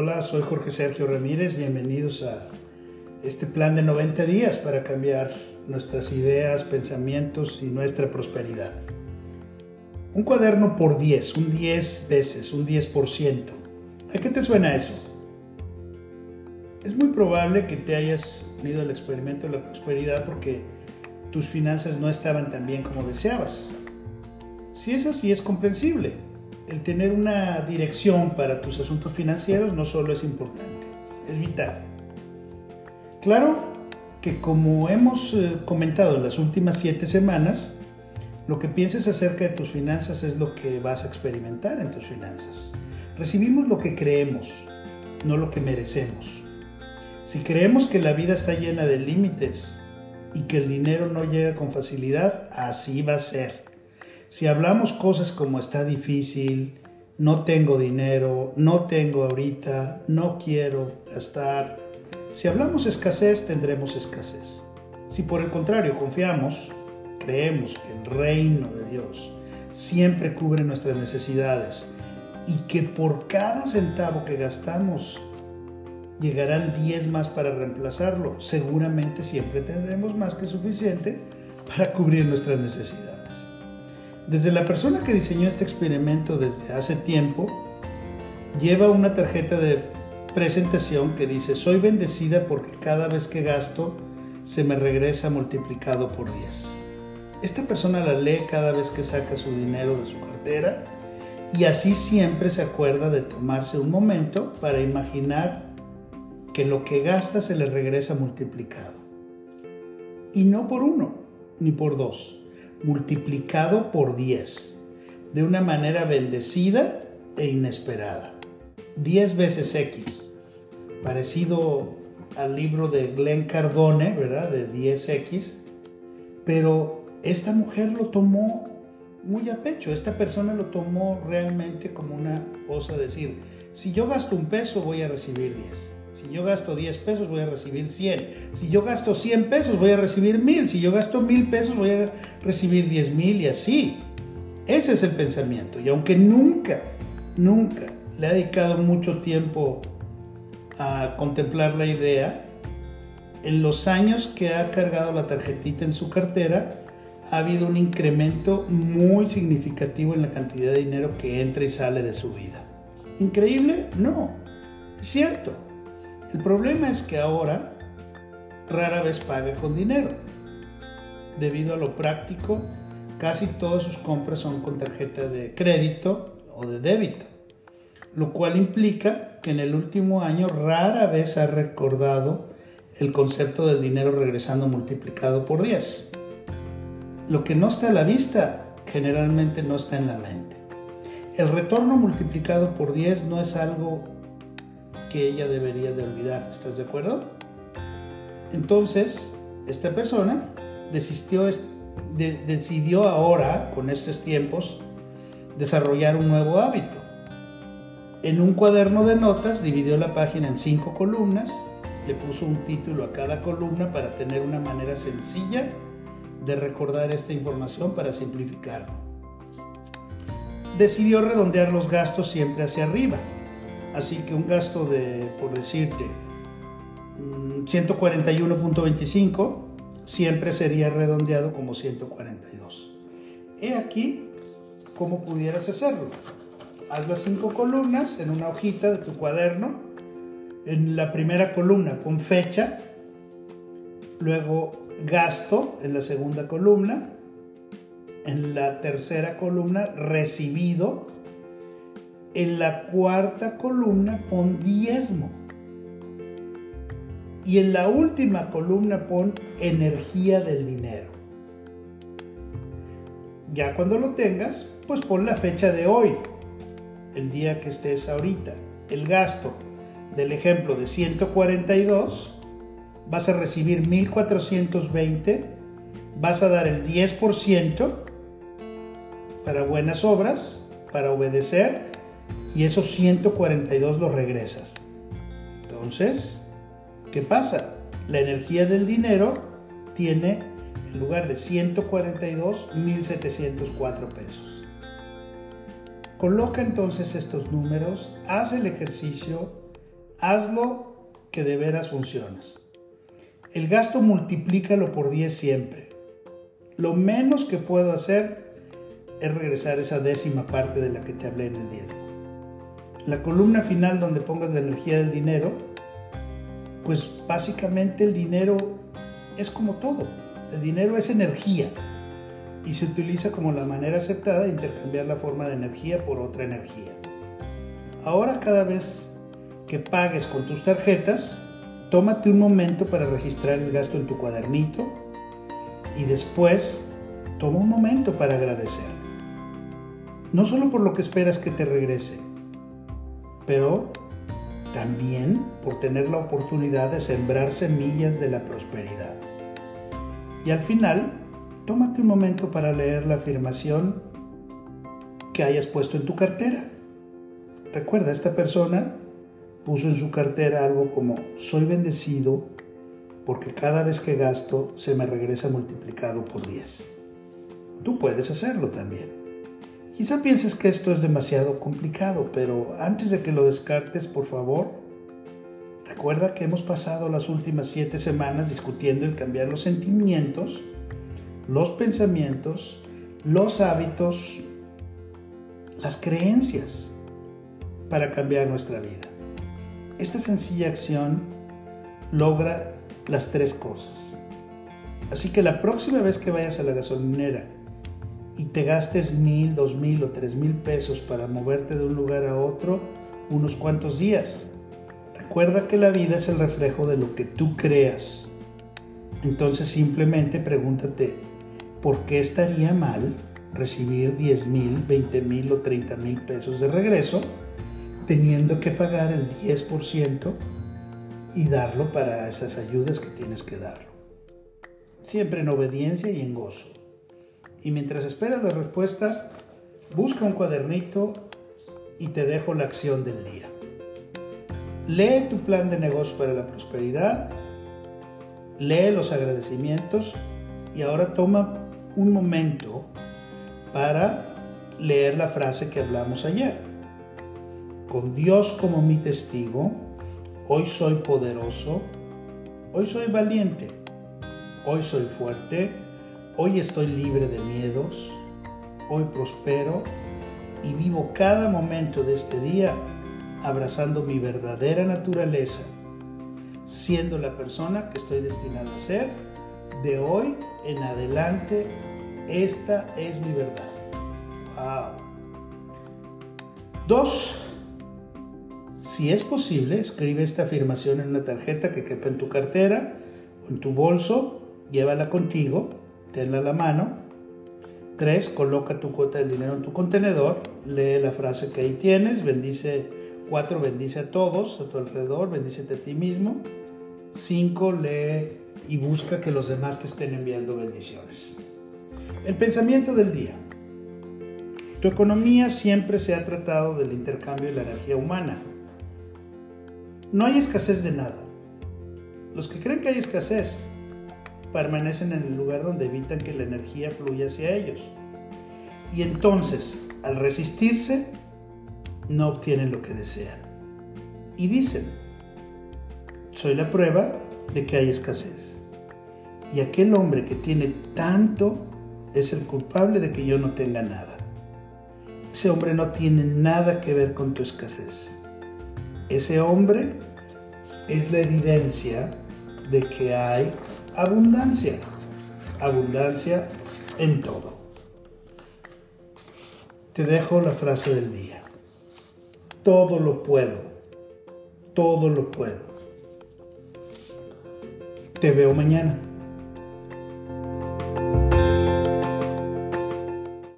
Hola, soy Jorge Sergio Ramírez. Bienvenidos a este plan de 90 días para cambiar nuestras ideas, pensamientos y nuestra prosperidad. Un cuaderno por 10, un 10 veces, un 10%. ¿A qué te suena eso? Es muy probable que te hayas unido al experimento de la prosperidad porque tus finanzas no estaban tan bien como deseabas. Si es así, es comprensible. El tener una dirección para tus asuntos financieros no solo es importante, es vital. Claro que como hemos eh, comentado en las últimas siete semanas, lo que pienses acerca de tus finanzas es lo que vas a experimentar en tus finanzas. Recibimos lo que creemos, no lo que merecemos. Si creemos que la vida está llena de límites y que el dinero no llega con facilidad, así va a ser. Si hablamos cosas como está difícil, no tengo dinero, no tengo ahorita, no quiero gastar, si hablamos escasez, tendremos escasez. Si por el contrario confiamos, creemos que el reino de Dios siempre cubre nuestras necesidades y que por cada centavo que gastamos llegarán 10 más para reemplazarlo, seguramente siempre tendremos más que suficiente para cubrir nuestras necesidades. Desde la persona que diseñó este experimento desde hace tiempo, lleva una tarjeta de presentación que dice, soy bendecida porque cada vez que gasto se me regresa multiplicado por 10. Esta persona la lee cada vez que saca su dinero de su cartera y así siempre se acuerda de tomarse un momento para imaginar que lo que gasta se le regresa multiplicado. Y no por uno, ni por dos, multiplicado por diez, de una manera bendecida e inesperada. Diez veces X, parecido al libro de Glenn Cardone, ¿verdad? De 10X, pero esta mujer lo tomó muy a pecho, esta persona lo tomó realmente como una cosa decir, si yo gasto un peso voy a recibir 10. Si yo gasto 10 pesos voy a recibir 100. Si yo gasto 100 pesos voy a recibir 1000. Si yo gasto 1000 pesos voy a recibir 10 mil y así. Ese es el pensamiento. Y aunque nunca, nunca le ha dedicado mucho tiempo a contemplar la idea, en los años que ha cargado la tarjetita en su cartera, ha habido un incremento muy significativo en la cantidad de dinero que entra y sale de su vida. ¿Increíble? No, es cierto. El problema es que ahora rara vez paga con dinero. Debido a lo práctico, casi todas sus compras son con tarjeta de crédito o de débito, lo cual implica que en el último año rara vez ha recordado el concepto del dinero regresando multiplicado por 10. Lo que no está a la vista generalmente no está en la mente. El retorno multiplicado por 10 no es algo que ella debería de olvidar, ¿estás de acuerdo? Entonces, esta persona decidió ahora, con estos tiempos, desarrollar un nuevo hábito. En un cuaderno de notas dividió la página en cinco columnas, le puso un título a cada columna para tener una manera sencilla de recordar esta información para simplificarlo. Decidió redondear los gastos siempre hacia arriba. Así que un gasto de, por decirte, 141.25 mm, siempre sería redondeado como 142. He aquí cómo pudieras hacerlo. Haz las cinco columnas en una hojita de tu cuaderno. En la primera columna pon fecha, luego gasto en la segunda columna, en la tercera columna recibido, en la cuarta columna pon diezmo y en la última columna pon energía del dinero. Ya cuando lo tengas, pues pon la fecha de hoy, el día que estés ahorita. El gasto del ejemplo de 142 vas a recibir 1420, vas a dar el 10% para buenas obras, para obedecer, y esos 142 los regresas. Entonces, ¿qué pasa? La energía del dinero tiene, en lugar de 142, 1704 pesos. Coloca entonces estos números, haz el ejercicio hazlo que de veras funciones. El gasto multiplícalo por 10 siempre. Lo menos que puedo hacer es regresar esa décima parte de la que te hablé en el diezmo. La columna final donde pongas la energía del dinero, pues básicamente el dinero es como todo. El dinero es energía y se utiliza como la manera aceptada de intercambiar la forma de energía por otra energía. Ahora cada vez que pagues con tus tarjetas, tómate un momento para registrar el gasto en tu cuadernito y después toma un momento para agradecer. No solo por lo que esperas que te regrese, pero también por tener la oportunidad de sembrar semillas de la prosperidad. Y al final, tómate un momento para leer la afirmación que hayas puesto en tu cartera. Recuerda, esta persona puso en su cartera algo como, soy bendecido porque cada vez que gasto se me regresa multiplicado por 10. Tú puedes hacerlo también. Quizá pienses que esto es demasiado complicado, pero antes de que lo descartes, por favor, recuerda que hemos pasado las últimas siete semanas discutiendo el cambiar los sentimientos, los pensamientos, los hábitos, las creencias para cambiar nuestra vida. Esta sencilla acción logra las tres cosas. Así que la próxima vez que vayas a la gasolinera y te gastes mil, dos mil o tres mil pesos para moverte de un lugar a otro unos cuantos días. Recuerda que la vida es el reflejo de lo que tú creas. Entonces simplemente pregúntate, ¿por qué estaría mal recibir 10 mil, 20 mil o 30 mil pesos de regreso teniendo que pagar el 10% y darlo para esas ayudas que tienes que darlo? Siempre en obediencia y en gozo. Y mientras esperas la respuesta, busca un cuadernito y te dejo la acción del día. Lee tu plan de negocio para la prosperidad, lee los agradecimientos y ahora toma un momento para leer la frase que hablamos ayer. Con Dios como mi testigo, hoy soy poderoso, hoy soy valiente, hoy soy fuerte, Hoy estoy libre de miedos, hoy prospero y vivo cada momento de este día abrazando mi verdadera naturaleza, siendo la persona que estoy destinado a ser. De hoy en adelante, esta es mi verdad. Wow. Dos, si es posible, escribe esta afirmación en una tarjeta que quepa en tu cartera o en tu bolso, llévala contigo tenla a la mano. 3. Coloca tu cuota de dinero en tu contenedor, lee la frase que ahí tienes, bendice 4. Bendice a todos a tu alrededor, bendícete a ti mismo. 5. Lee y busca que los demás te estén enviando bendiciones. El pensamiento del día. Tu economía siempre se ha tratado del intercambio de la energía humana. No hay escasez de nada. Los que creen que hay escasez permanecen en el lugar donde evitan que la energía fluya hacia ellos. Y entonces, al resistirse, no obtienen lo que desean. Y dicen, soy la prueba de que hay escasez. Y aquel hombre que tiene tanto es el culpable de que yo no tenga nada. Ese hombre no tiene nada que ver con tu escasez. Ese hombre es la evidencia de que hay abundancia. Abundancia en todo. Te dejo la frase del día. Todo lo puedo. Todo lo puedo. Te veo mañana.